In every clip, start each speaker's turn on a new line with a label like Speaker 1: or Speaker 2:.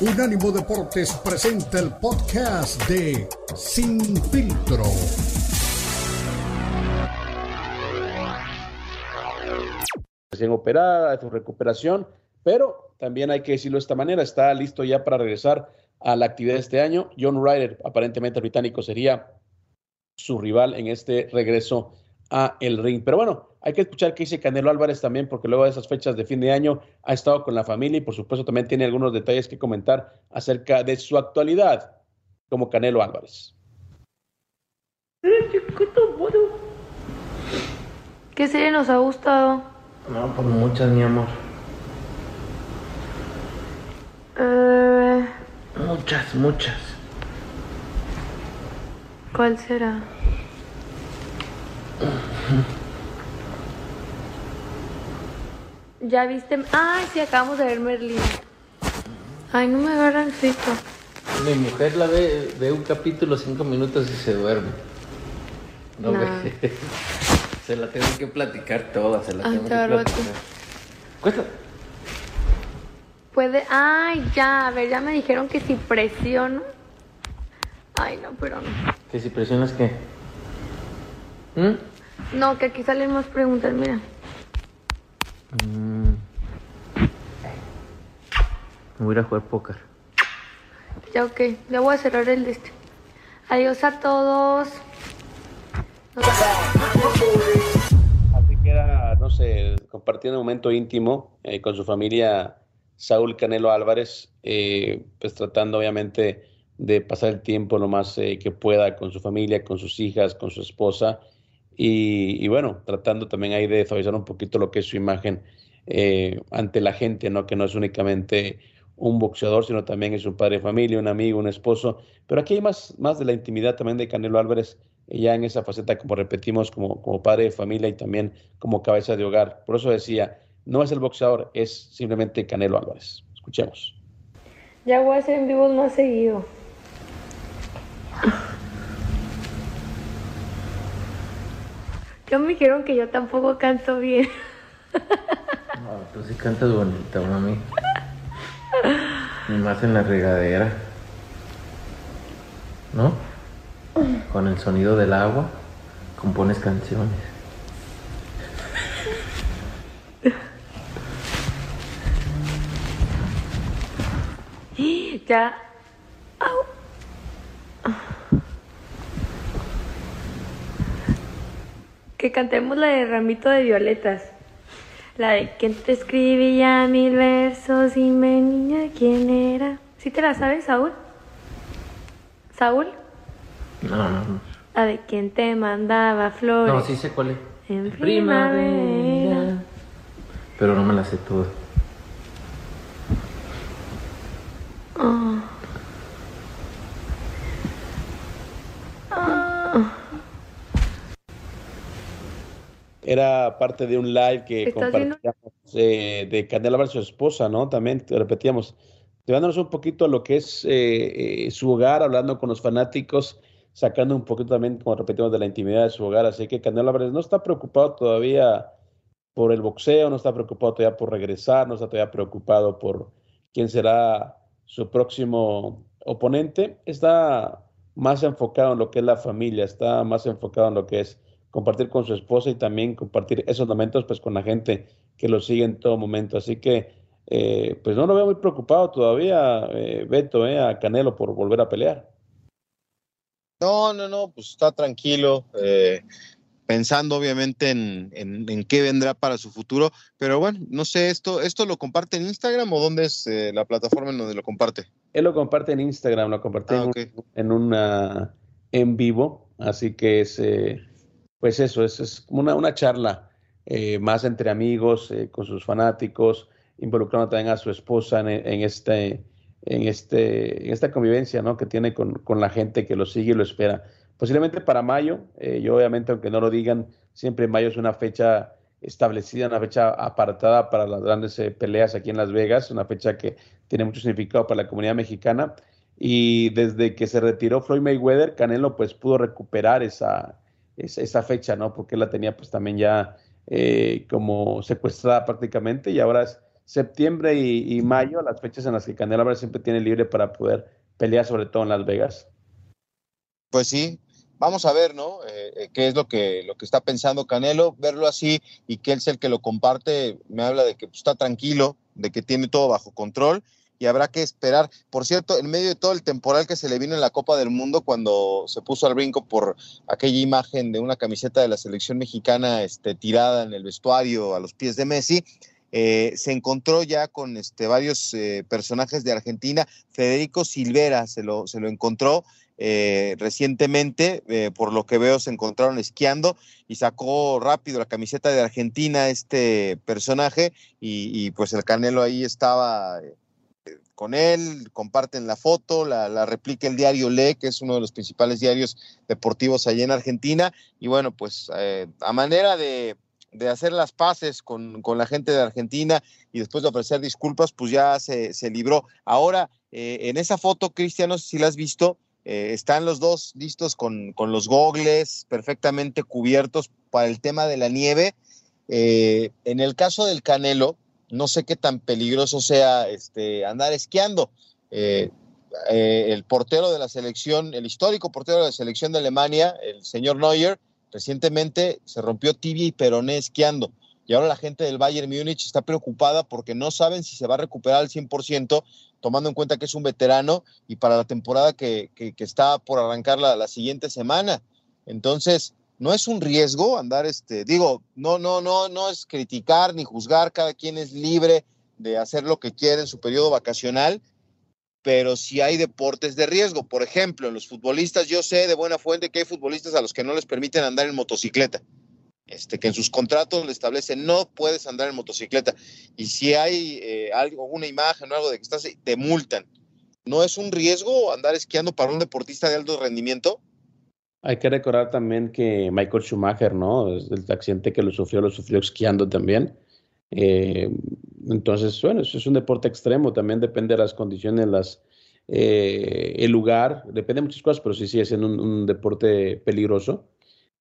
Speaker 1: Unánimo Deportes presenta el podcast de Sin Filtro.
Speaker 2: Recién operada, de su recuperación, pero también hay que decirlo de esta manera, está listo ya para regresar a la actividad de este año. John Ryder, aparentemente británico, sería su rival en este regreso a el ring. Pero bueno, hay que escuchar qué dice Canelo Álvarez también, porque luego de esas fechas de fin de año ha estado con la familia y por supuesto también tiene algunos detalles que comentar acerca de su actualidad como Canelo Álvarez.
Speaker 3: ¿Qué serie nos ha gustado?
Speaker 4: No, pues muchas, mi amor.
Speaker 3: Eh,
Speaker 4: Muchas, muchas.
Speaker 3: ¿Cuál será? ¿Ya viste? Ay, sí, acabamos de ver Merlín. Ay, no me agarran frito.
Speaker 4: Mi mujer la ve, ve un capítulo, cinco minutos y se duerme. No
Speaker 3: Nah.
Speaker 4: ve. Se la tengo que platicar toda, se la
Speaker 3: Ay,
Speaker 4: tengo
Speaker 3: te
Speaker 4: que platicar. Cuesta.
Speaker 3: Puede. Ay, ya, a ver, ya me dijeron que si presiono. Ay, no, pero no.
Speaker 4: Que si presionas qué. ¿Mm?
Speaker 3: No, que aquí salen más preguntas, mira.
Speaker 4: Mm. Me voy a ir a jugar póker.
Speaker 3: Ya, ok. Ya voy a cerrar el de este. Adiós a todos.
Speaker 2: Así que era, no sé, compartiendo un momento íntimo eh, con su familia Saúl Canelo Álvarez, eh, pues tratando obviamente de pasar el tiempo lo más eh, que pueda con su familia, con sus hijas, con su esposa y, bueno, tratando también ahí de suavizar un poquito lo que es su imagen eh, ante la gente, ¿no? Que no es únicamente un boxeador, sino también es un padre de familia, un amigo, un esposo. Pero aquí hay más, más de la intimidad también de Canelo Álvarez, eh, ya en esa faceta, como repetimos, como, como padre de familia y también como cabeza de hogar. Por eso decía, no es el boxeador, es simplemente Canelo Álvarez. Escuchemos.
Speaker 3: Ya voy a hacer en vivos más seguido. Yo me dijeron que yo tampoco canto bien.
Speaker 4: No, tú sí cantas bonita, mami. Y más en la regadera. ¿No? Con el sonido del agua compones canciones.
Speaker 3: Ya. Au. Que cantemos la de Ramito de Violetas. La de ¿Quién te escribía mil versos? Dime niña quién era. ¿Sí te la sabes, Saúl? ¿Saúl?
Speaker 4: No, no, no.
Speaker 3: La de ¿Quién te mandaba flores?
Speaker 4: No, sí sé cuál es.
Speaker 3: En primavera.
Speaker 4: Pero no me la sé toda.
Speaker 2: Era parte de un live que compartíamos eh, de Canelo Álvarez, su esposa, ¿no? También te repetíamos, llevándonos un poquito a lo que es eh, eh, su hogar, hablando con los fanáticos, sacando un poquito también, como repetimos, de la intimidad de su hogar. Así que Canelo Álvarez no está preocupado todavía por el boxeo, no está preocupado todavía por regresar, no está todavía preocupado por quién será su próximo oponente. Está más enfocado en lo que es la familia, está más enfocado en lo que es compartir con su esposa y también compartir esos momentos pues con la gente que lo sigue en todo momento. Así que eh, pues no lo veo muy preocupado todavía, eh, Beto, eh, a Canelo por volver a pelear.
Speaker 5: No, no, no, pues está tranquilo, eh, pensando obviamente en, en, en, qué vendrá para su futuro, pero bueno, no sé, ¿esto, esto lo comparte en Instagram o dónde es eh, la plataforma en donde lo comparte?
Speaker 2: Él lo comparte en Instagram, lo comparte
Speaker 5: Ah,
Speaker 2: en, un- en una en vivo, así que es eh, pues eso, es, es como una, una charla eh, más entre amigos, eh, con sus fanáticos, involucrando también a su esposa en, este, en, este, en esta convivencia ¿no? que tiene con, con la gente que lo sigue y lo espera. Posiblemente para mayo, eh, yo obviamente, aunque no lo digan, siempre mayo es una fecha establecida, una fecha apartada para las grandes eh, peleas aquí en Las Vegas, una fecha que tiene mucho significado para la comunidad mexicana. Y desde que se retiró Floyd Mayweather, Canelo pues pudo recuperar esa, esa, fecha, ¿no? Porque la tenía pues también ya eh, como secuestrada prácticamente y ahora es- septiembre y, mayo, las fechas en las que Canelo Álvarez siempre tiene libre para poder pelear, sobre todo en Las Vegas.
Speaker 5: Pues sí, vamos a ver, ¿no? Eh, eh, qué es lo que, lo que está pensando Canelo, verlo así y que él es el que lo comparte, me habla de que pues, está tranquilo, de que tiene todo bajo control y habrá que esperar. Por cierto, en medio de todo el temporal que se le vino en la Copa del Mundo cuando se puso al brinco por aquella imagen de una camiseta de la selección mexicana este, tirada en el vestuario a los pies de Messi, eh, se encontró ya con este, varios eh, personajes de Argentina. Federico Silvera se lo, se lo encontró eh, recientemente, por lo que veo se encontraron esquiando y sacó rápido la camiseta de Argentina este personaje y, pues el Canelo ahí estaba con él, comparten la foto, la, replica el diario Le, que es uno de los principales diarios deportivos allá en Argentina y bueno, pues a manera de de hacer las paces con, la gente de Argentina y después de ofrecer disculpas, pues ya se, libró. Ahora, eh, en esa foto, Cristian, no sé si la has visto, eh, están los dos listos con, los gogles perfectamente cubiertos para el tema de la nieve. Eh, en el caso del Canelo, no sé qué tan peligroso sea este, andar esquiando. el portero de la selección, el histórico portero de la selección de Alemania, el señor Neuer, Recientemente se rompió tibia y peroné esquiando. Y ahora la gente del Bayern Múnich está preocupada porque no saben si se va a recuperar al 100%, tomando en cuenta que es un veterano y para la temporada que, está por arrancar la, la, siguiente semana. Entonces, no es un riesgo andar, este, digo, no, no, no, no es criticar ni juzgar, cada quien es libre de hacer lo que quiere en su periodo vacacional, pero si hay deportes de riesgo. Por ejemplo, en los futbolistas, yo sé de buena fuente que hay futbolistas a los que no les permiten andar en motocicleta. Este, que en sus contratos le establecen no puedes andar en motocicleta. Y si hay eh, algo, una imagen o algo de que estás, te multan. ¿No es un riesgo andar esquiando para un deportista de alto rendimiento?
Speaker 2: Hay que recordar también que Michael Schumacher, ¿no? El accidente que lo sufrió, lo sufrió esquiando también. Eh, entonces, bueno, eso es un deporte extremo, también depende de las condiciones, las, eh, el lugar, depende de muchas cosas, pero sí sigue siendo un, deporte peligroso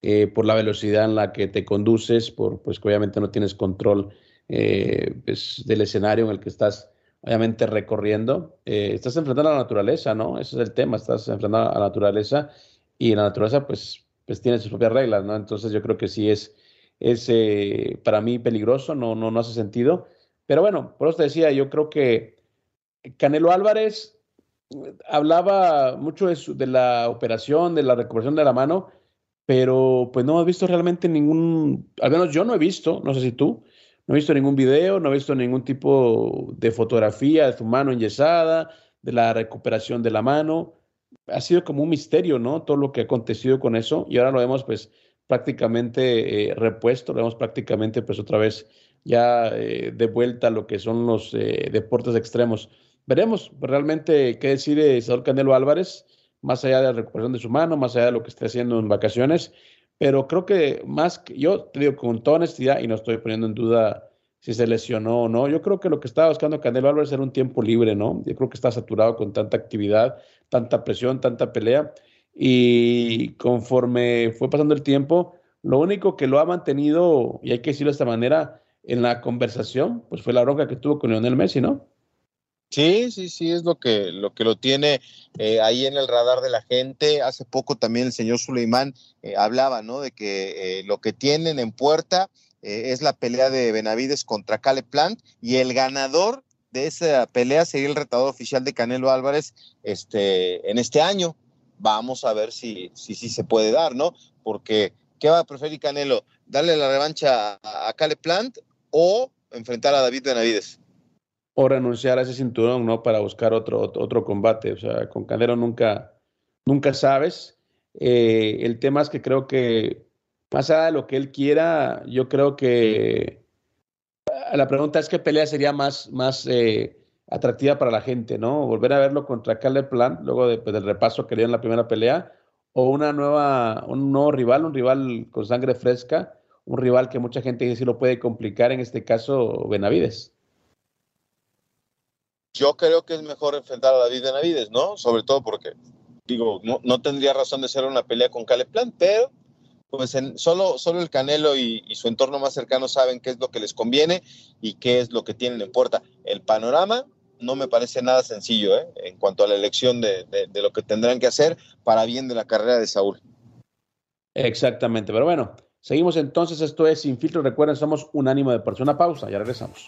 Speaker 2: eh, por la velocidad en la que te conduces, por pues que obviamente no tienes control pues, del escenario en el que estás obviamente recorriendo. estás enfrentando a la naturaleza, ¿no? Ese es el tema, estás enfrentando a la naturaleza y la naturaleza pues, pues tiene sus propias reglas, ¿no? Entonces yo creo que sí es es eh, para mí peligroso, no, no, no hace sentido. Pero bueno, por eso te decía, yo creo que Canelo Álvarez eh, hablaba mucho de, la operación, de la recuperación de la mano, pero pues no he visto realmente ningún, al menos yo no he visto, no sé si tú, no he visto ningún video, no he visto ningún tipo de fotografía de su mano enyesada, de la recuperación de la mano. Ha sido como un misterio, ¿no? Todo lo que ha acontecido con eso y ahora lo vemos pues prácticamente eh, repuesto, lo vemos prácticamente pues otra vez ya eh, de vuelta a lo que son los eh, deportes extremos. Veremos realmente qué decide Salvador Canelo Álvarez, más allá de la recuperación de su mano, más allá de lo que esté haciendo en vacaciones, pero creo que más, que, yo te digo con toda honestidad y no estoy poniendo en duda si se lesionó o no, yo creo que lo que estaba buscando Canelo Álvarez era un tiempo libre, ¿no? Yo creo que está saturado con tanta actividad, tanta presión, tanta pelea, y conforme fue pasando el tiempo, lo único que lo ha mantenido, y hay que decirlo de esta manera, en la conversación, pues fue la bronca que tuvo con Lionel Messi, ¿no?
Speaker 5: Sí, sí, sí, es lo que lo, que lo tiene eh, ahí en el radar de la gente. Hace poco también el señor Suleimán eh, hablaba, ¿no? De que eh, lo que tienen en puerta es la pelea de Benavides contra Cale Plant y el ganador de esa pelea sería el retador oficial de Canelo Álvarez este, en este año vamos a ver si, si, si se puede dar, ¿no? Porque, ¿qué va a preferir Canelo? ¿Darle la revancha a, a Cale Plant o enfrentar a David Benavides?
Speaker 2: O renunciar a ese cinturón, ¿no? Para buscar otro, otro, combate. O sea, con Canelo nunca, nunca sabes. Eh, el tema es que creo que, más allá de lo que él quiera, yo creo que la pregunta es qué pelea sería más, más eh, atractiva para la gente, ¿no? Volver a verlo contra Caleb Plant, luego pues, del repaso que dio en la primera pelea, o una nueva, un nuevo rival, un rival con sangre fresca, un rival que mucha gente dice lo puede complicar, en este caso Benavides.
Speaker 5: Yo creo que es mejor enfrentar a David Benavides, ¿no? Sobre todo porque, digo, no, no tendría razón de ser una pelea con Caleb Plant, pero pues en, solo, solo el Canelo y, su entorno más cercano saben qué es lo que les conviene y qué es lo que tienen en puerta. El panorama no me parece nada sencillo ¿eh? en cuanto a la elección de, de, lo que tendrán que hacer para bien de la carrera de Saúl.
Speaker 2: Exactamente, pero bueno, seguimos entonces, esto es Sin Filtro, recuerden, somos un ánimo de persona, pausa, ya regresamos.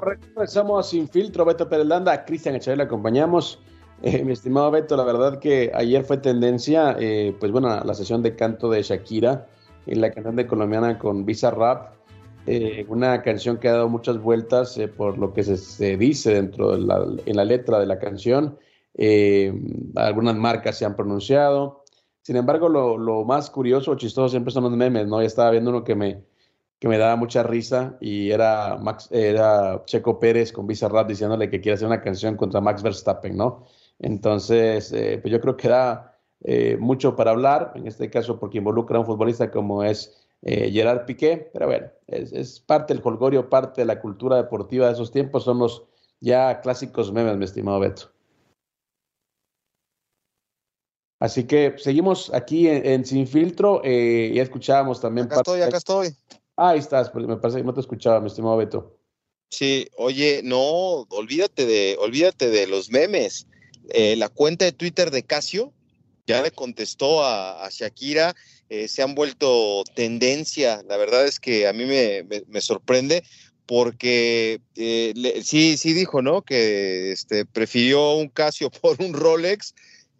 Speaker 2: regresamos sin filtro. Beto Perelanda, Cristian Echeverri le acompañamos. Eh, mi estimado Beto, la verdad que ayer fue tendencia, eh, pues bueno, la sesión de canto de Shakira en la cantante colombiana con Visa Rap. Eh, una canción que ha dado muchas vueltas por lo que se, dice dentro de la, en la letra de la canción. algunas marcas se han pronunciado. Sin embargo, lo, lo más curioso o chistoso siempre son los memes, ¿no? Ya estaba viendo uno que me, que me daba mucha risa y era, Max, era Checo Pérez con Bizarrap diciéndole que quiere hacer una canción contra Max Verstappen, ¿no? Entonces, eh, pues yo creo que da eh, mucho para hablar, en este caso porque involucra a un futbolista como es eh, Gerard Piqué, pero bueno, es, parte del colgorio, parte de la cultura deportiva de esos tiempos, son los ya clásicos memes, mi estimado Beto. Así que seguimos aquí en, Sin Filtro, ya escuchábamos también...
Speaker 5: Acá estoy, acá estoy.
Speaker 2: Ah, ahí estás, porque me parece que no te escuchaba, mi estimado Beto.
Speaker 5: Sí, oye, no, olvídate de, olvídate de los memes. Eh, la cuenta de Twitter de Casio ya le contestó a, Shakira, eh, se han vuelto tendencia. La verdad es que a mí me, sorprende porque eh, sí, sí dijo, ¿no? Que este, prefirió un Casio por un Rolex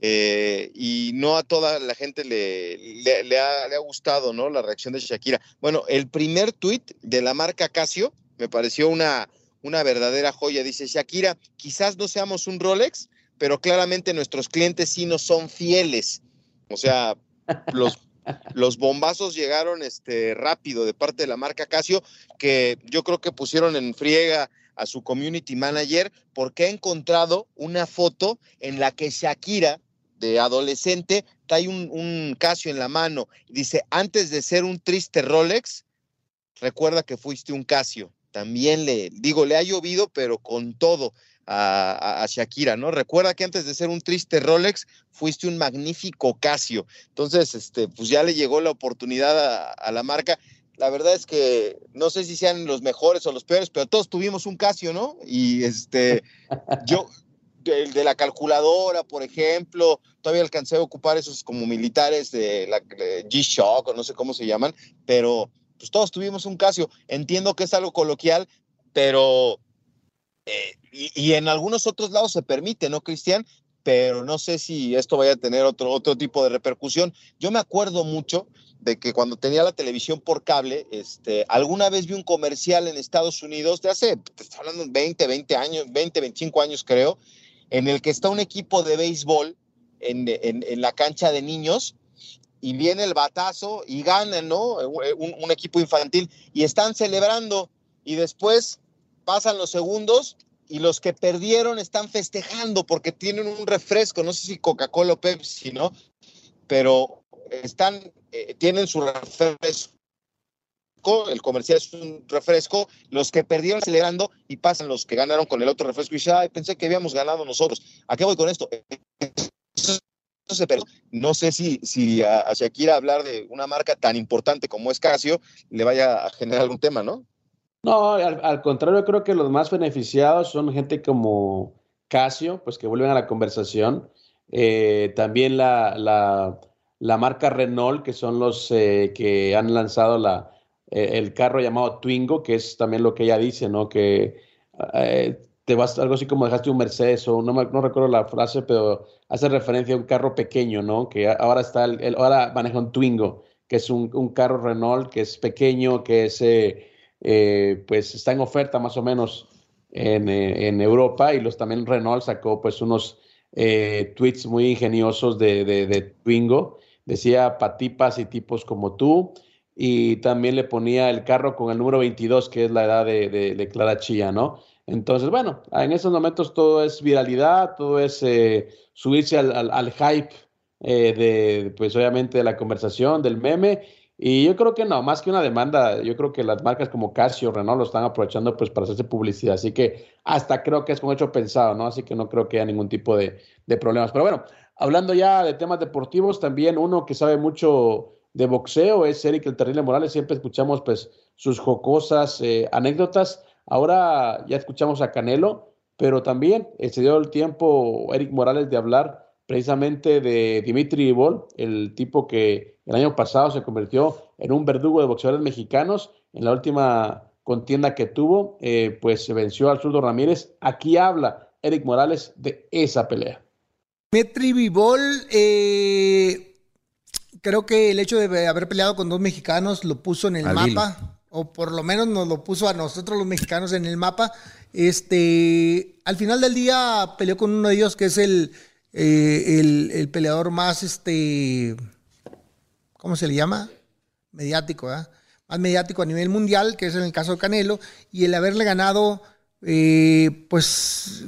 Speaker 5: eh, y no a toda la gente le, le, ha, gustado, ¿no? La reacción de Shakira. Bueno, el primer tuit de la marca Casio me pareció una, una verdadera joya. Dice Shakira, quizás no seamos un Rolex, pero claramente nuestros clientes sí nos son fieles. O sea, los, los bombazos llegaron este, rápido de parte de la marca Casio, que yo creo que pusieron en friega a su community manager porque ha encontrado una foto en la que Shakira adolescente, trae un, un Casio en la mano. Dice, antes de ser un triste Rolex, recuerda que fuiste un Casio. También le digo, le ha llovido, pero con todo a, Shakira, ¿no? Recuerda que antes de ser un triste Rolex, fuiste un magnífico Casio. Entonces, este, pues ya le llegó la oportunidad a, a la marca la verdad es que no sé si sean los mejores o los peores, pero todos tuvimos un Casio, ¿no? Y este, yo, el de la calculadora, por ejemplo, todavía alcancé a ocupar esos como militares de la G-Shock o no sé cómo se llaman, pero pues todos tuvimos un Casio. Entiendo que es algo coloquial, pero eh, y, en algunos otros lados se permite, ¿no, Cristian? Pero no sé si esto vaya a tener otro, otro tipo de repercusión. Yo me acuerdo mucho de que cuando tenía la televisión por cable, este, alguna vez vi un comercial en Estados Unidos de hace, te estoy hablando 20, 20 años, 20, 25 años creo, en el que está un equipo de béisbol en, la cancha de niños y viene el batazo y ganan, ¿no? Un, equipo infantil y están celebrando y después pasan los segundos y los que perdieron están festejando porque tienen un refresco, no sé si Coca-Cola o Pepsi, ¿no? Pero están, eh, tienen su refresco el comercial es un refresco, los que perdieron celebrando y pasan los que ganaron con el otro refresco y dice, pensé que habíamos ganado nosotros. ¿A qué voy con esto? No sé si, si a, Shakira hablar de una marca tan importante como es Casio le vaya a generar algún tema, ¿no?
Speaker 2: No, al, contrario, creo que los más beneficiados son gente como Casio, pues que vuelven a la conversación. Eh, también la, la, marca Renault, que son los eh, que han lanzado la, eh, el carro llamado Twingo, que es también lo que ella dice, ¿no? Que eh, te vas, algo así como dejaste un Mercedes, o no, no recuerdo la frase, pero hace referencia a un carro pequeño, ¿no? Que ahora está, el, ahora maneja un Twingo, que es un, carro Renault que es pequeño, que es, eh, eh, pues está en oferta más o menos en, en, Europa y los también Renault sacó pues unos tweets muy ingeniosos de, de Twingo. Decía patipas y tipos como tú y también le ponía el carro con el número 22, que es la edad de, de, Clara Chía, ¿no? Entonces, bueno, en esos momentos todo es viralidad, todo es eh, subirse al, al, hype eh, de, pues obviamente, de la conversación, del meme. Y yo creo que no, más que una demanda, yo creo que las marcas como Casio, Renault lo están aprovechando pues para hacerse publicidad. Así que hasta creo que es con hecho pensado, ¿no? Así que no creo que haya ningún tipo de, de problemas. Pero bueno, hablando ya de temas deportivos, también uno que sabe mucho de boxeo es Eric el Terrible Morales. Siempre escuchamos pues sus jocosas eh, anécdotas. Ahora ya escuchamos a Canelo, pero también eh, se dio el tiempo Eric Morales de hablar precisamente de Dimitri Ibol, el tipo que el año pasado se convirtió en un verdugo de boxeadores mexicanos. En la última contienda que tuvo, eh, pues se venció al zurdo Ramírez. Aquí habla Eric Morales de esa pelea.
Speaker 6: Dimitri Vivol, eh, creo que el hecho de haber peleado con dos mexicanos lo puso en el mapa, o por lo menos nos lo puso a nosotros los mexicanos en el mapa. Este, al final del día peleó con uno de ellos que es el, eh, el, peleador más, este, ¿cómo se le llama? Mediático, ¿eh? Más mediático a nivel mundial, que es en el caso de Canelo, y el haberle ganado, eh, pues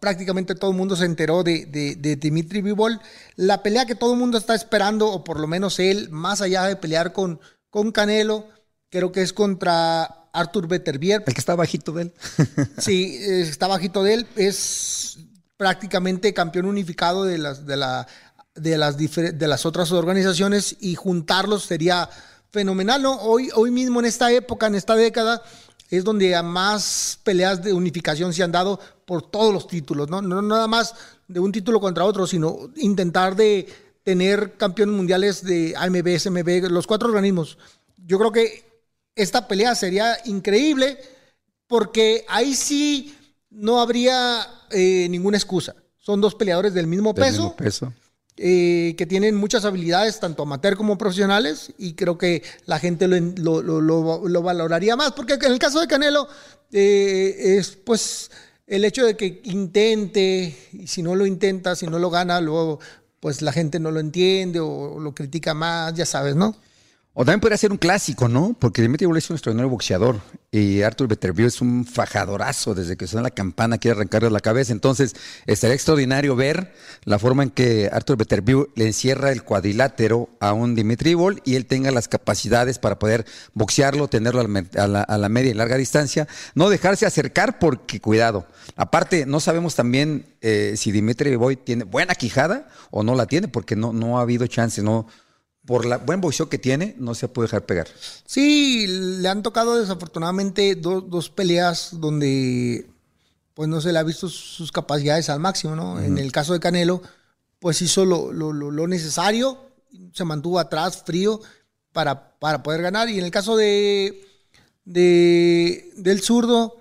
Speaker 6: prácticamente todo el mundo se enteró de, de, Dimitri Vivol. La pelea que todo el mundo está esperando, o por lo menos él, más allá de pelear con, con Canelo, creo que es contra Arthur Beterbier.
Speaker 7: El que está bajito de él.
Speaker 6: sí, está bajito de él. Es prácticamente campeón unificado de las, de la, de las, de las otras organizaciones y juntarlos sería fenomenal. Hoy, hoy mismo, en esta época, en esta década, es donde más peleas de unificación se han dado por todos los títulos, ¿no? No nada más de un título contra otro, sino intentar de tener campeones mundiales de AMB, SMB, los cuatro organismos. Yo creo que esta pelea sería increíble porque ahí sí no habría eh, ninguna excusa. Son dos peleadores del mismo peso.
Speaker 7: peso.
Speaker 6: Eh, que tienen muchas habilidades, tanto amateur como profesionales, y creo que la gente lo, lo, valoraría más, porque en el caso de Canelo, eh, es pues el hecho de que intente, y si no lo intenta, si no lo gana, luego pues la gente no lo entiende o lo critica más, ya sabes, ¿no?
Speaker 7: O también podría ser un clásico, ¿no? Porque Dimitri es un extraordinario boxeador y Arthur Beterbiew es un fajadorazo desde que suena la campana, quiere arrancarle la cabeza. Entonces, estaría extraordinario ver la forma en que Arthur Beterbiew le encierra el cuadrilátero a un Dimitri Bol y él tenga las capacidades para poder boxearlo, tenerlo a la, media y larga distancia. No dejarse acercar porque, cuidado. Aparte, no sabemos también eh, si Dimitri Boy tiene buena quijada o no la tiene porque no, no ha habido chance, no por la buen boxeo que tiene, no se puede dejar pegar.
Speaker 6: Sí, le han tocado desafortunadamente dos peleas donde pues no se le ha visto sus capacidades al máximo, ¿no? En el caso de Canelo, pues hizo lo, lo, necesario, se mantuvo atrás, frío, para, para, poder ganar. Y en el caso de, de del zurdo,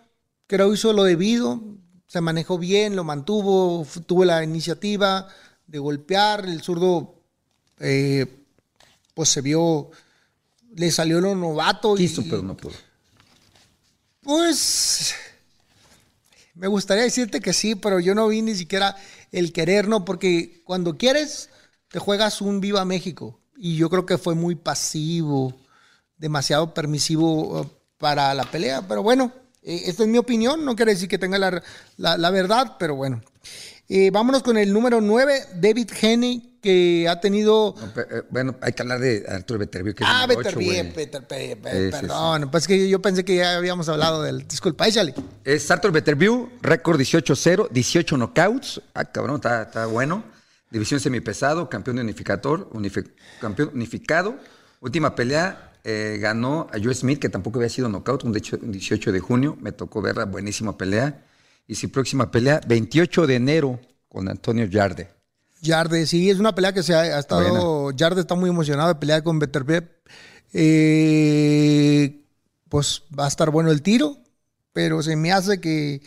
Speaker 6: creo hizo lo debido, se manejó bien, lo mantuvo, tuvo la iniciativa de golpear, el zurdo... Eh, pues se vio, le salió lo novato.
Speaker 7: Quiso, pero no pudo.
Speaker 6: Pues me gustaría decirte que sí, pero yo no vi ni siquiera el querer, ¿no? Porque cuando quieres, te juegas un Viva México. Y yo creo que fue muy pasivo, demasiado permisivo uh, para la pelea. Pero bueno, eh, esta es mi opinión, no quiere decir que tenga la, verdad, pero bueno. Eh, vámonos con el número 9, David Henney que ha tenido.
Speaker 7: Eh, bueno, hay que hablar de Arturo Beterbiew. Que
Speaker 6: ah, Beterbiew, perdón. Pues que yo pensé que ya habíamos hablado del. Disculpa, échale.
Speaker 7: Es Arthur Beterbiew, récord 18-0, 18 knockouts. Ah, cabrón, está, está bueno. División semipesado, campeón unificador, campeón unificado. Última pelea, eh, ganó a Joe Smith, que tampoco había sido knockout, un 18 de junio. Me tocó verla, buenísima pelea. Y su próxima pelea, 28 de enero, con Antonio Yarde.
Speaker 6: Yarde, sí, es una pelea que se ha, estado. Yarde está muy emocionado de pelear con Beterbiev. Eh, pues va a estar bueno el tiro, pero se me hace que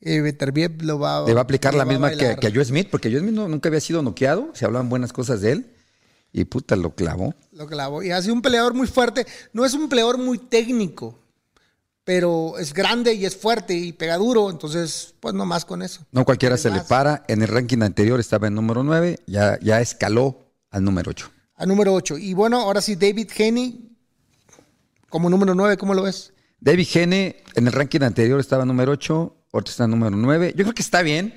Speaker 6: eh, lo va
Speaker 7: Le va a aplicar la misma que, a Joe Smith, porque Joe Smith nunca había sido noqueado, se hablaban buenas cosas de él. y puta, lo clavó.
Speaker 6: Lo clavó. Y ha sido un peleador muy fuerte. No es un peleador muy técnico, pero es grande y es fuerte y pega duro. Entonces, pues no más con eso.
Speaker 7: No cualquiera se le para. En el ranking anterior estaba en número 9, ya, ya escaló al número 8.
Speaker 6: Al número 8. Y bueno, ahora sí, David Haney, como número 9, ¿cómo lo ves?
Speaker 7: David Haney en el ranking anterior estaba en número 8, ahorita está en número 9. Yo creo que está bien,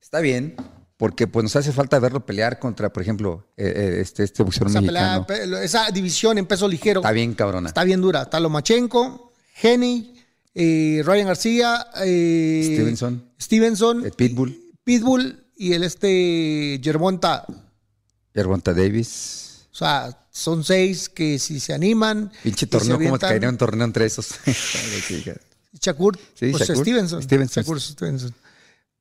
Speaker 7: está bien porque pues nos hace falta verlo pelear contra, por ejemplo, eh, eh, este, este boxeador
Speaker 6: Esa,
Speaker 7: mexicano.
Speaker 6: pelea, pe- esa división en peso ligero
Speaker 7: Está bien cabrona.
Speaker 6: está bien dura. Está Lomachenko, Henny, eh, Ryan García, eh,
Speaker 7: Stevenson,
Speaker 6: Stevenson,
Speaker 7: eh, Pitbull,
Speaker 6: Pitbull y el este. Gervonta
Speaker 7: Davis.
Speaker 6: O sea, son seis que si se animan.
Speaker 7: Pinche torneo, ¿cómo te caería un torneo entre esos?
Speaker 6: Shakur,
Speaker 7: Sí,
Speaker 6: pues
Speaker 7: Shakur,
Speaker 6: Stevenson.
Speaker 7: Stevenson.
Speaker 6: Shakur Stevenson.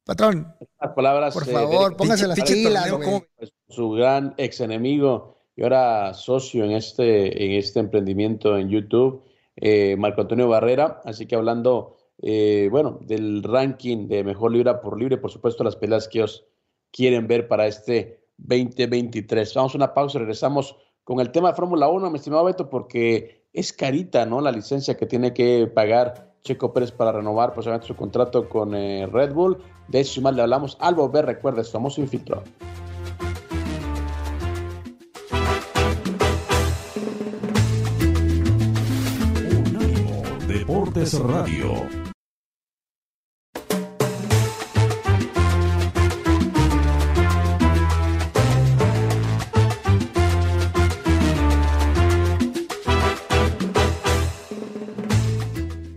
Speaker 6: Patrón,
Speaker 2: Las palabras.
Speaker 6: por
Speaker 2: eh,
Speaker 6: favor,
Speaker 2: de-
Speaker 6: póngase las pilas,
Speaker 2: pues, su gran ex enemigo y ahora socio en este, en este emprendimiento en YouTube, eh, Marco Antonio Barrera. Así que hablando, eh, bueno, del ranking de mejor libra por libre, por supuesto, las peleas que os quieren ver para este 2023. Vamos a una pausa regresamos con el tema de Fórmula 1, mi estimado Beto, porque es carita, ¿no? La licencia que tiene que pagar Checo Pérez para renovar posiblemente su contrato con eh, Red Bull. De eso y más le hablamos al volver, recuerda, es famoso infiltrado.
Speaker 1: Deportes Radio.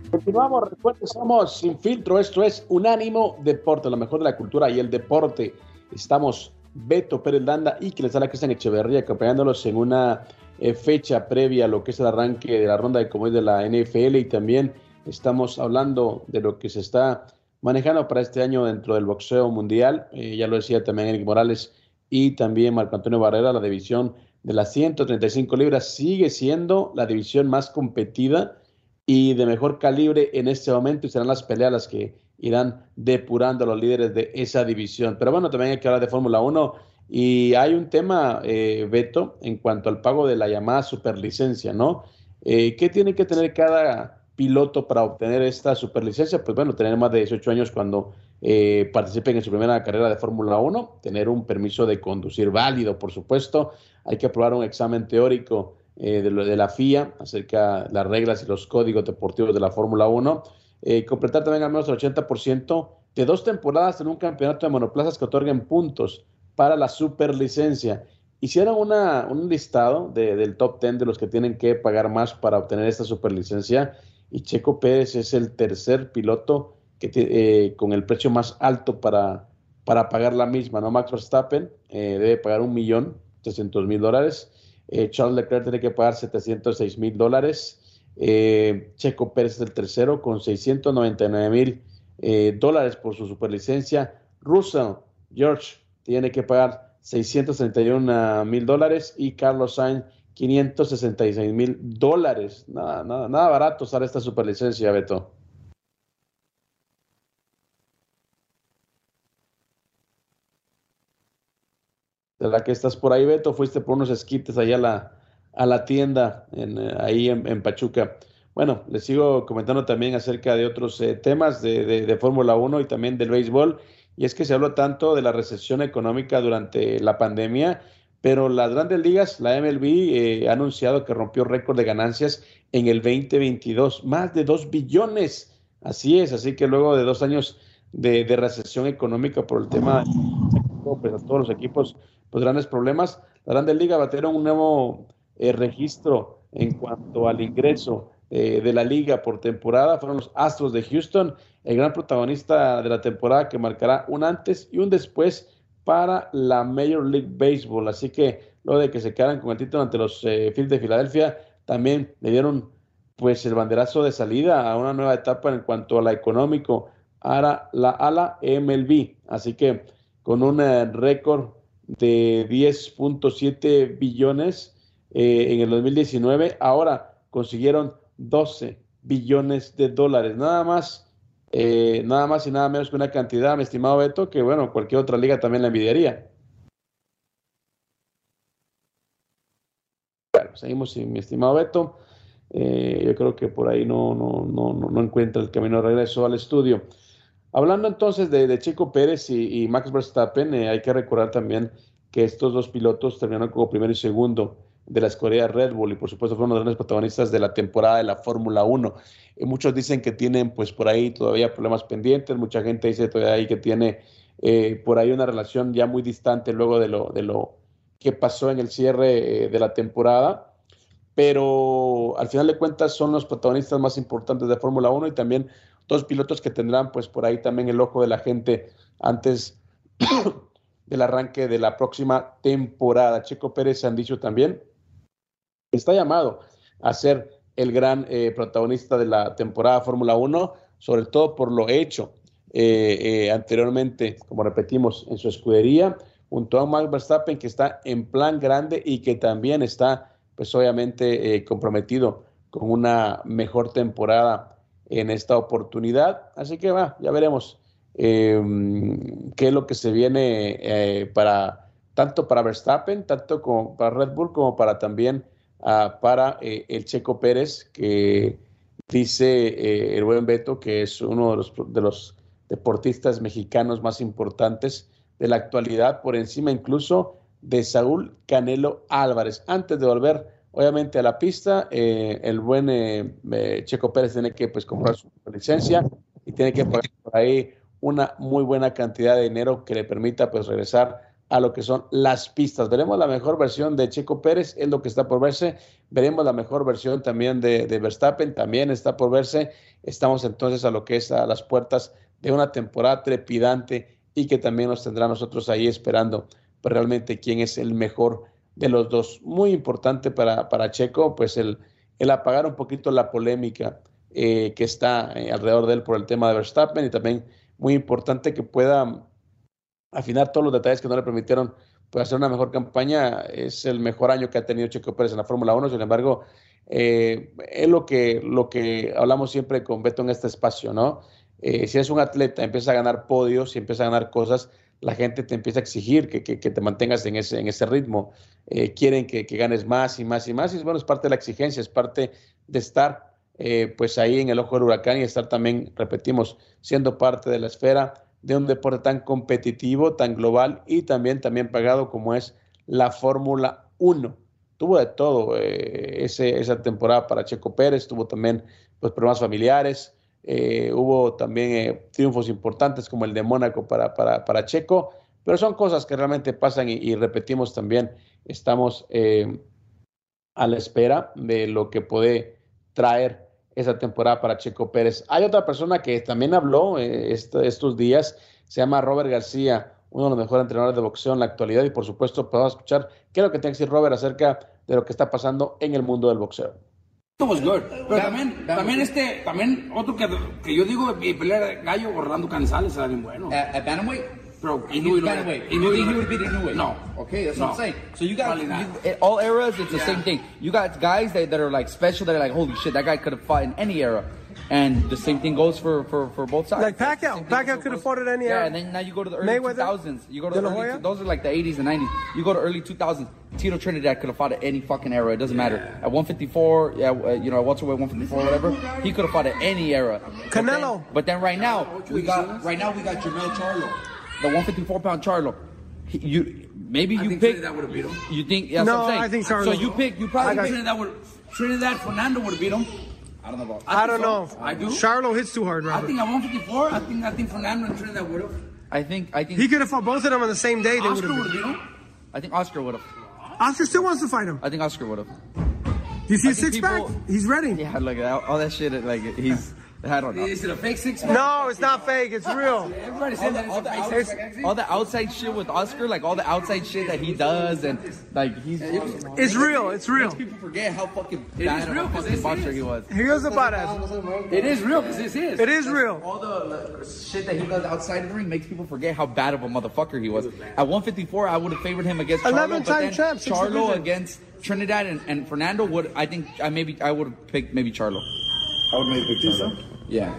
Speaker 2: Continuamos, recuerden, somos Sin Filtro, esto es Unánimo Deporte, lo mejor de la cultura y el deporte. Estamos Beto Pérez Landa y que les da la Cristian Echeverría acompañándolos en una eh, fecha previa a lo que es el arranque de la ronda de como es de la NFL y también estamos hablando de lo que se está manejando para este año dentro del boxeo mundial. Eh, ya lo decía también Eric Morales y también Marco Antonio Barrera, la división de las 135 libras sigue siendo la división más competida y de mejor calibre en este momento y serán las peleas las que irán depurando a los líderes de esa división. Pero bueno, también hay que hablar de Fórmula 1 y hay un tema, eh, Beto, en cuanto al pago de la llamada superlicencia, ¿no? Eh, ¿Qué tiene que tener cada piloto para obtener esta superlicencia? Pues bueno, tener más de 18 años cuando eh, participen en su primera carrera de Fórmula 1, tener un permiso de conducir válido, por supuesto, hay que aprobar un examen teórico eh, de, de, la FIA acerca de las reglas y los códigos deportivos de la Fórmula 1. Eh, completar también al menos el 80% de dos temporadas en un campeonato de monoplazas que otorguen puntos para la superlicencia. Hicieron una, un listado de, del top 10 de los que tienen que pagar más para obtener esta superlicencia y Checo Pérez es el tercer piloto que eh, con el precio más alto para, para pagar la misma. ¿no? Max Verstappen eh, debe pagar un millón trescientos mil dólares. Eh, Charles Leclerc tiene que pagar 706 mil dólares. Checo Pérez es el tercero con 699 mil dólares por su superlicencia. Russell, George, tiene que pagar 631 mil dólares y Carlos Sainz 566 mil dólares. Nada, nada, nada barato sale esta superlicencia, Beto. la que estás por ahí, Beto, fuiste por unos esquites allá a la, a la tienda, en, eh, ahí en, en, Pachuca. Bueno, les sigo comentando también acerca de otros eh, temas de, de, de Fórmula 1 y también del béisbol. Y es que se habló tanto de la recesión económica durante la pandemia, pero las grandes ligas, la MLB, eh, ha anunciado que rompió récord de ganancias en el 2022, más de 2 billones. Así es, así que luego de dos años de, de recesión económica por el tema, pues a todos los equipos pues grandes problemas. La Grande Liga batieron un nuevo eh, registro en cuanto al ingreso eh, de la liga por temporada. Fueron los Astros de Houston, el gran protagonista de la temporada que marcará un antes y un después para la Major League Baseball. Así que luego de que se quedaran con el título ante los eh, Phillies de Filadelfia, también le dieron pues el banderazo de salida a una nueva etapa en cuanto a la económico a la, a la MLB. Así que con un récord de 10.7 billones eh, en el 2019. Ahora consiguieron 12 billones de dólares. Nada más, eh, nada más y nada menos que una cantidad, mi estimado Beto, que bueno, cualquier otra liga también la envidiaría. bueno, seguimos sin mi estimado Beto. Eh, yo creo que por ahí no, no, no, no, encuentra el camino de regreso al estudio. Hablando entonces de, Chico Pérez y, Max Verstappen, eh, hay que recordar también que estos dos pilotos terminaron como primero y segundo de la escudería Red Bull y por supuesto fueron los grandes protagonistas de la temporada de la Fórmula 1. Y muchos dicen que tienen pues por ahí todavía problemas pendientes, mucha gente dice todavía ahí que tiene eh, por ahí una relación ya muy distante luego de lo, de lo que pasó en el cierre eh, de la temporada, pero al final de cuentas son los protagonistas más importantes de Fórmula 1 y también dos pilotos que tendrán pues por ahí también el ojo de la gente antes del arranque de la próxima temporada. Checo Pérez han dicho también está llamado a ser el gran eh, protagonista de la temporada Fórmula 1, sobre todo por lo hecho eh, eh, anteriormente, como repetimos, en su escudería, junto a Max Verstappen, que está en plan grande y que también está, pues obviamente, comprometido con una mejor temporada en esta oportunidad. Así que va, ya veremos qué es lo que se viene para tanto para Verstappen, tanto como para Red Bull, como para también Ah, para eh, el Checo Pérez, que dice eh, el buen Beto que es uno de los, de los deportistas mexicanos más importantes de la actualidad, por encima incluso de Saúl Canelo Álvarez. Antes de volver, obviamente, a la pista, eh, el buen Checo Pérez tiene que pues, comprar su licencia y tiene que pagar por ahí una muy buena cantidad de dinero que le permita pues regresar a lo que son las pistas. Veremos la mejor versión de Checo Pérez, es lo que está por verse. Veremos la mejor versión también de, Verstappen, también está por verse. Estamos entonces a lo que es a las puertas de una temporada trepidante y que también nos tendrá nosotros ahí esperando pues, realmente quién es el mejor de los dos. Muy importante para, para Checo, pues el, el apagar un poquito la polémica eh, que está eh, alrededor de él por el tema de Verstappen y también muy importante que pueda afinar todos los detalles que no le permitieron pues, hacer una mejor campaña. Es el mejor año que ha tenido Checo Pérez en la Fórmula 1, sin embargo, eh, es lo que, lo que hablamos siempre con Beto en este espacio, ¿no? Eh, si eres un atleta, empieza a ganar podios, y empieza a ganar cosas, la gente te empieza a exigir que, que, te mantengas en ese, en ese ritmo. Eh, quieren que, que, ganes más y más y más. Y bueno, es parte de la exigencia, es parte de estar pues ahí en el ojo del huracán y estar también, repetimos, siendo parte de la esfera de un deporte tan competitivo, tan global y también, también pagado como es la Fórmula 1. Tuvo de todo eh, ese, esa temporada para Checo Pérez, tuvo también pues, problemas familiares, eh, hubo también eh, triunfos importantes como el de Mónaco para, para, para, Checo, pero son cosas que realmente pasan y, y repetimos también, estamos a la espera de lo que puede traer esa temporada para Checo Pérez. Hay otra persona que también habló eh, estos días, se llama Robert García, uno de los mejores entrenadores de boxeo en la actualidad y por supuesto podemos escuchar qué es lo que tiene que decir Robert acerca de lo que está pasando en el mundo del boxeo.
Speaker 8: Pero también, también este, también otro que, que yo digo, mi pelea gallo Orlando Canzales era bien bueno.
Speaker 9: Bro, he knew he away. You think he would beat Inoue?
Speaker 8: No.
Speaker 9: Okay, that's
Speaker 8: no.
Speaker 9: what I'm saying. So you got you, all eras. It's the yeah. same thing. You got guys that, that are like special. That are like, holy shit, that guy could have fought in any era. And the same thing goes for, for, for both sides.
Speaker 10: Like Pacquiao. Pacquiao could have fought at any
Speaker 9: yeah,
Speaker 10: era.
Speaker 9: Yeah, and then now you go to the early Mayweather, 2000s. You go to the early, those are like the 80s and 90s. You go to early 2000s. Tito Trinidad could have fought at any fucking era. It doesn't yeah. matter. At 154, yeah, uh, you know, at welterweight 154, whatever, he could have fought at any era.
Speaker 10: Canelo.
Speaker 9: But then, but then right now we got right now we got Jamel Charlo the 154 pound Charlo. He, you maybe
Speaker 8: I
Speaker 9: you
Speaker 8: think
Speaker 9: pick.
Speaker 8: Trinidad would have beat him.
Speaker 9: You think?
Speaker 10: That's no, I think Charlo.
Speaker 9: So you pick. You probably
Speaker 8: think Trinidad would. Trinidad Fernando would have beat him.
Speaker 9: I don't know about.
Speaker 10: I, I don't
Speaker 8: so.
Speaker 10: know.
Speaker 8: I do.
Speaker 10: Charlo hits too hard, Robert.
Speaker 8: I think at 154, I think I think Fernando and Trinidad would have.
Speaker 9: I think I think
Speaker 10: he could have fought both of them on the same day. They
Speaker 8: Oscar would have beat him.
Speaker 9: I think Oscar would have.
Speaker 10: Oscar still wants to fight him.
Speaker 9: I think Oscar would have.
Speaker 10: Do you see a six people, pack? He's ready.
Speaker 9: Yeah, look at all that shit. Like he's. I don't know.
Speaker 8: Is it a fake six
Speaker 10: No, it's not fake. It's real.
Speaker 8: Everybody says that
Speaker 9: all,
Speaker 8: the,
Speaker 9: all, the all the outside shit with Oscar, like all the outside shit that he does, and like he's.
Speaker 10: It's real. It's real.
Speaker 9: People forget how fucking bad of a fucking boxer he was.
Speaker 10: He was a badass.
Speaker 8: It is real because it's his.
Speaker 10: It is real.
Speaker 9: All the shit that he does outside of the ring makes people forget how bad of a motherfucker he was. At 154, I would have favored him against Charlo, but then champ, Charlo against Trinidad and, and Fernando would. I think I maybe I would have picked maybe Charlo.
Speaker 8: I would maybe pick Charlo.
Speaker 9: Yeah.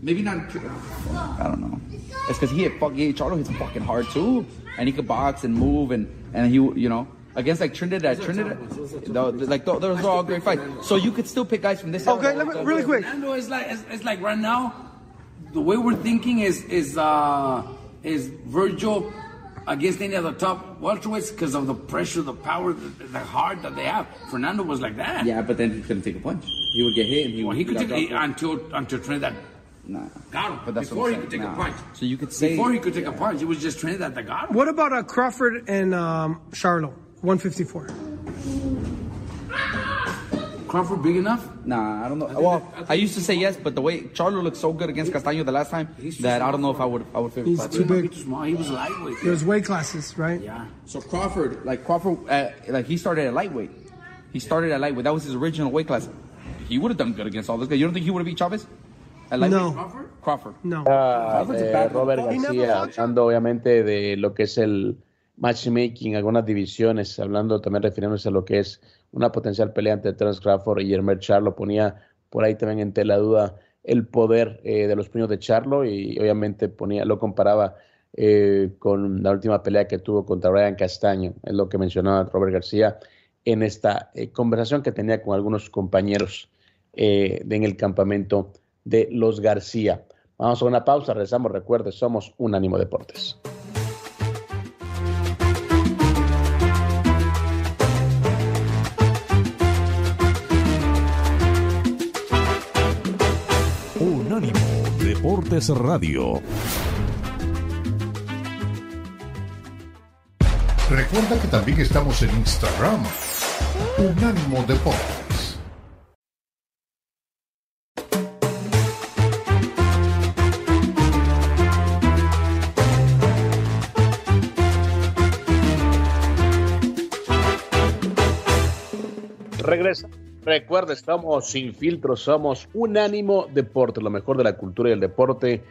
Speaker 9: Maybe not. I don't know. It's because he hit fuck. Yeah, Charlo hits fucking hard too, and he could box and move and and he you know against like Trinidad, Trinidad, the, like th- those are all great fights. So you could still pick guys from this.
Speaker 10: Okay,
Speaker 9: era.
Speaker 10: let me, really quick.
Speaker 8: Fernando is like it's, it's like right now, the way we're thinking is is uh is Virgil against any of the top welterweights because of the pressure, the power, the, the heart that they have. Fernando was like that.
Speaker 9: Yeah, but then he couldn't take a punch. He would get hit and he,
Speaker 8: Well, he could take
Speaker 9: dropped.
Speaker 8: until until Trinidad
Speaker 9: Nah.
Speaker 8: got him.
Speaker 9: But that's
Speaker 8: Before he could take
Speaker 9: saying.
Speaker 8: a punch.
Speaker 9: So you could say
Speaker 8: Before he could take a punch, he was just Trinidad that got him.
Speaker 10: What about uh, Crawford and um, Charlo? 154.
Speaker 8: Crawford big enough?
Speaker 9: Nah, I don't know. Well, I used to say yes, but the way Charlo looked so good against Castaño the last time that I don't know if I would I would favor
Speaker 10: He's
Speaker 9: Crawford.
Speaker 10: too big.
Speaker 8: He too small. He was lightweight.
Speaker 10: There's weight classes, right?
Speaker 8: Yeah.
Speaker 9: So Crawford, like Crawford, uh, like he started at lightweight. He started at lightweight. That was his original weight class. He would have done good against all those guys. You don't think he would have beat Chavez? At lightweight?
Speaker 10: No.
Speaker 8: Crawford?
Speaker 9: Crawford.
Speaker 10: No.
Speaker 9: Crawford's a
Speaker 2: de
Speaker 9: bad
Speaker 2: Robert García, hablando obviamente de lo que es el matchmaking, algunas divisiones, hablando también refiriéndose a lo que es una potencial pelea entre Terence Crawford y Jermel Charlo, ponía por ahí también en tela duda el poder eh, de los puños de Charlo y obviamente ponía, lo comparaba eh, con la última pelea que tuvo contra Brian Castaño, es lo que mencionaba Robert García en esta eh, conversación que tenía con algunos compañeros en el campamento de los García. Vamos a una pausa, regresamos. Recuerde, somos Unánimo Deportes.
Speaker 11: Deportes Radio.
Speaker 1: Recuerda que también estamos en Instagram. Unánimo Deportes.
Speaker 2: Regresa. Recuerde, estamos sin filtro, somos Unánimo Deportes, lo mejor de la cultura y el deporte.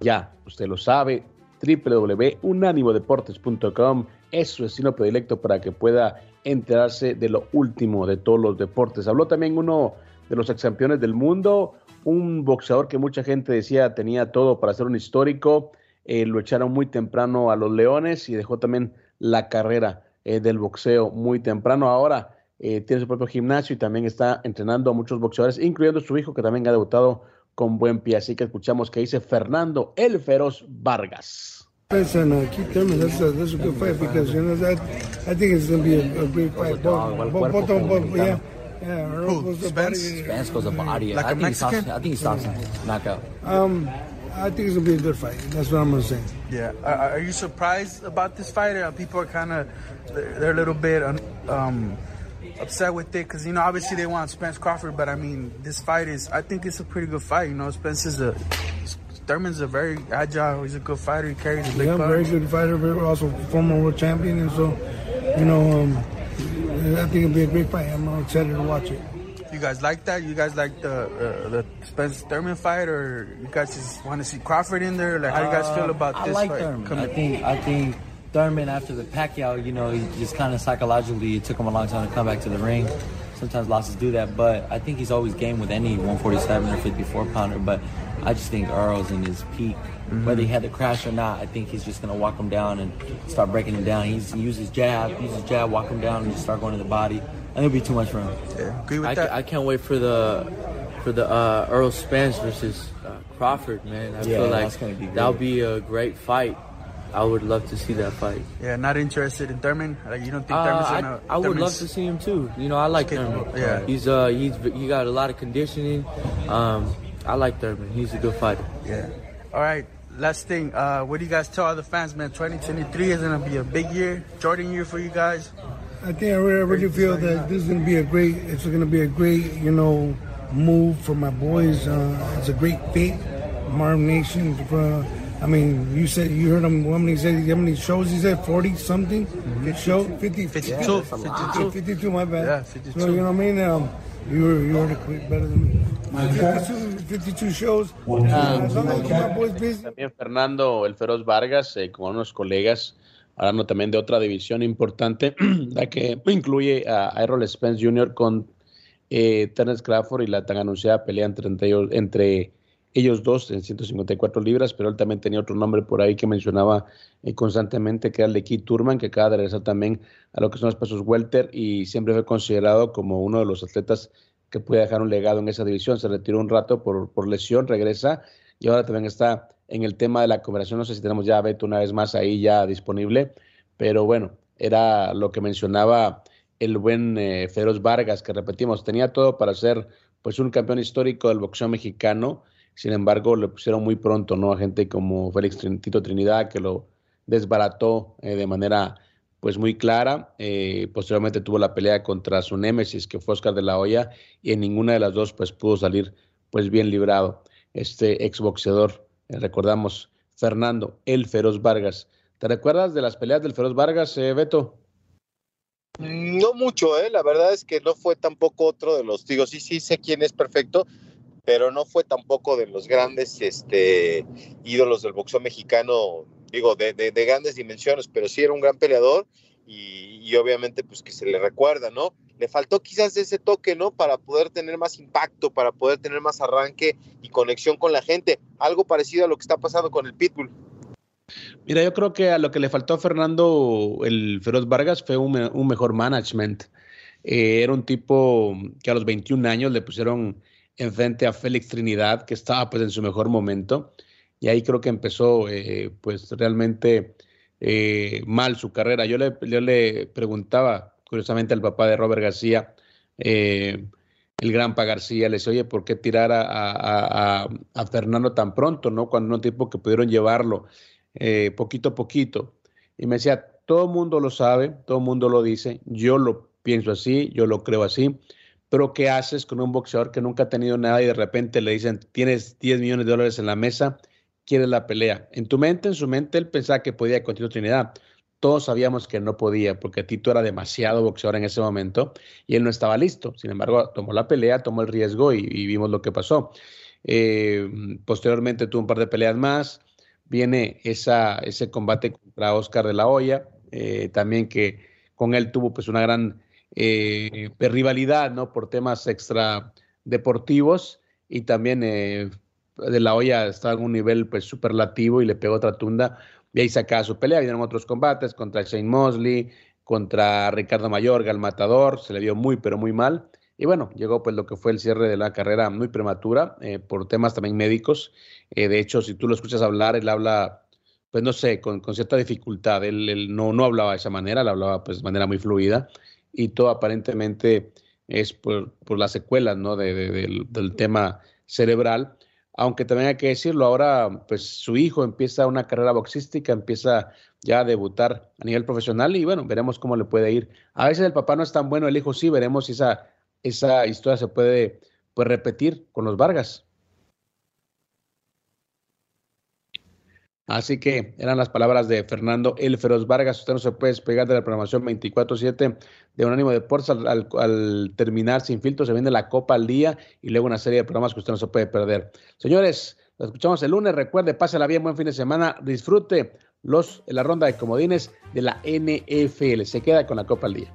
Speaker 2: Ya, usted lo sabe, www.unánimodeportes.com es su destino predilecto para que pueda enterarse de lo último de todos los deportes. Habló también uno de los ex campeones del mundo, un boxeador que mucha gente decía tenía todo para ser un histórico, eh, lo echaron muy temprano a los Leones y dejó también la carrera eh, del boxeo muy temprano. Ahora eh, tiene su propio gimnasio y también está entrenando a muchos boxeadores, incluyendo su hijo que también ha debutado con buen pie. Así que escuchamos que dice Fernando el Feroz Vargas.
Speaker 12: And uh, keep them, and that's a, that's a good fight because you know that I think it's gonna be a, a great fight. Both, both, both, of them, both, yeah, yeah. Earl goes to body.
Speaker 13: Spence goes a body.
Speaker 12: Like
Speaker 13: I
Speaker 12: a
Speaker 13: think he stops.
Speaker 12: Mexican?
Speaker 13: I think he stops him. Knockout.
Speaker 12: Um, I think it's gonna be a good fight. That's what I'm gonna say.
Speaker 14: Yeah. Are, are you surprised about this fight? Or people are kind of they're, they're a little bit um, upset with it because you know obviously they want Spence Crawford, but I mean this fight is I think it's a pretty good fight. You know Spence is a Thurman's a very agile. He's a good fighter. He carries a big
Speaker 12: Yeah,
Speaker 14: punch.
Speaker 12: very good fighter, very also former world champion, and so you know, um, I think it'll be a great fight. I'm excited to watch it.
Speaker 14: You guys like that? You guys like the uh, the Spence Thurman fight, or you guys just want to see Crawford in there? Like, how do you guys feel about
Speaker 13: Uh, I
Speaker 14: this
Speaker 13: like
Speaker 14: fight?
Speaker 13: Thurman.
Speaker 14: coming-
Speaker 13: I think I think Thurman after the Pacquiao, you know, he just kind of psychologically it took him a long time to come back to the ring. Sometimes losses do that, but I think he's always game with any 147 or 54 pounder. But I just think Earl's in his peak.
Speaker 14: Mhm.
Speaker 13: Whether he had the crash or not, I think he's just gonna walk him down and start breaking him down. He's he uses jab, uses jab, walk him down, and just start going to the body. I think it'll be too much for him.
Speaker 14: Yeah, agree with
Speaker 15: I,
Speaker 14: that.
Speaker 15: I can't wait for the for the uh, Earl Spence versus uh, Crawford, man. I
Speaker 13: Yeah,
Speaker 15: feel like
Speaker 13: that's gonna be
Speaker 15: that'll be a great fight. I would love to see that fight.
Speaker 14: Yeah, not interested in Thurman. Like, you don't think
Speaker 15: Uh,
Speaker 14: Thurman's
Speaker 15: I,
Speaker 14: gonna?
Speaker 15: I would love to see him too. You know, I like Thurman.
Speaker 14: Yeah.
Speaker 15: he's uh he's he got a lot of conditioning. Um, I like Thurman. He's a good fighter.
Speaker 14: Yeah. All right. Last thing. Uh, what do you guys tell other fans, man? 2023 is gonna be a big year, Jordan year for you guys.
Speaker 12: I think I really, I really feel that this is going to be a great. It's going to be a great, you know, move for my boys. Uh, it's a great fit. Marv Nation. For, I mean, you said you heard him. How many said? How many shows he said? Forty something. Show 50,
Speaker 14: 52.
Speaker 12: Yeah,
Speaker 14: that's a lot.
Speaker 12: 52, 52, My bad.
Speaker 14: Yeah, 52.
Speaker 12: So you know what I mean? Um, you were you heard it better than me. 52, 52 shows. Busy.
Speaker 2: También Fernando el Feroz Vargas, eh, con unos colegas, hablando también de otra división importante, la que incluye a Errol Spence Jr. con eh, Terence Crawford y la tan anunciada pelea entre, entre, ellos- entre ellos dos en 154 libras, pero él también tenía otro nombre por ahí que mencionaba eh, constantemente, que era el de Keith Turman, que acaba de regresar también a lo que son los pesos welter y siempre fue considerado como uno de los atletas que puede dejar un legado en esa división. Se retiró un rato por, por lesión, regresa y ahora también está en el tema de la cooperación. No sé si tenemos ya a Beto una vez más ahí ya disponible, pero bueno, era lo que mencionaba el buen eh, Feroz Vargas, que repetimos, tenía todo para ser pues un campeón histórico del boxeo mexicano. Sin embargo, le pusieron muy pronto, ¿no? A gente como Félix Tito Trinidad, que lo desbarató eh, de manera pues muy clara. Eh, posteriormente tuvo la pelea contra su némesis, que fue Oscar de la Hoya, y en ninguna de las dos pues pudo salir pues bien librado. Este exboxeador, eh, recordamos, Fernando El Feroz Vargas. ¿Te recuerdas de las peleas del Feroz Vargas, eh, Beto?
Speaker 5: No mucho, ¿eh? la verdad es que no fue tampoco otro de los, digo, sí, sí sé quién es perfecto, pero no fue tampoco de los grandes este, ídolos del boxeo mexicano digo, de, de, grandes dimensiones, pero sí era un gran peleador y, obviamente pues que se le recuerda, ¿no? Le faltó quizás ese toque, ¿no? Para poder tener más impacto, para poder tener más arranque y conexión con la gente, algo parecido a lo que está pasando con el Pitbull.
Speaker 2: Mira, yo creo que a lo que le faltó a Fernando el Feroz Vargas fue un, un mejor management. Eh, era un tipo que a los 21 años le pusieron enfrente a Félix Trinidad, que estaba pues en su mejor momento y ahí creo que empezó eh, pues realmente eh, mal su carrera. Yo le, yo le preguntaba curiosamente al papá de Robert García, eh, el gran Pa García, le decía, oye, ¿por qué tirar a, Fernando tan pronto, no? Cuando un tipo que pudieron llevarlo poquito a poquito. Y me decía, todo el mundo lo sabe, todo el mundo lo dice, yo lo pienso así, yo lo creo así, pero ¿qué haces con un boxeador que nunca ha tenido nada y de repente le dicen, tienes 10 millones de dólares en la mesa quiere la pelea. En tu mente, en su mente, él pensaba que podía continuar Trinidad. Todos sabíamos que no podía porque Tito era demasiado boxeador en ese momento y él no estaba listo. Sin embargo, tomó la pelea, tomó el riesgo y, vimos lo que pasó. Eh, posteriormente tuvo un par de peleas más. Viene esa, ese combate contra Oscar de la Hoya, eh, también que con él tuvo pues una gran eh, rivalidad, ¿no? Por temas extra deportivos y también de la olla estaba en un nivel pues superlativo y le pegó otra tunda y ahí sacaba su pelea. Vinieron otros combates contra Shane Mosley, contra Ricardo Mayorga, el matador, se le vio muy pero muy mal. Y bueno, llegó pues lo que fue el cierre de la carrera muy prematura eh, por temas también médicos. Eh, de hecho, si tú lo escuchas hablar, él habla, pues no sé, con, cierta dificultad. Él, no, no hablaba de esa manera, él hablaba pues de manera muy fluida y todo aparentemente es por, por las secuelas ¿no? De, del, del tema cerebral aunque también hay que decirlo, ahora pues su hijo empieza una carrera boxística, empieza ya a debutar a nivel profesional y bueno, veremos cómo le puede ir. A veces el papá no es tan bueno, el hijo sí, veremos si esa, esa historia se puede pues, repetir con los Vargas. Así que eran las palabras de Fernando El Feroz Vargas. Usted no se puede despegar de la programación 24-7 de Unánimo Deportes. Al, terminar sin filtro se viene la Copa al día y luego una serie de programas que usted no se puede perder. Señores, lo escuchamos el lunes. Recuerde, pásela bien, buen fin de semana. Disfrute los, la ronda de comodines de la NFL. Se queda con la Copa al día.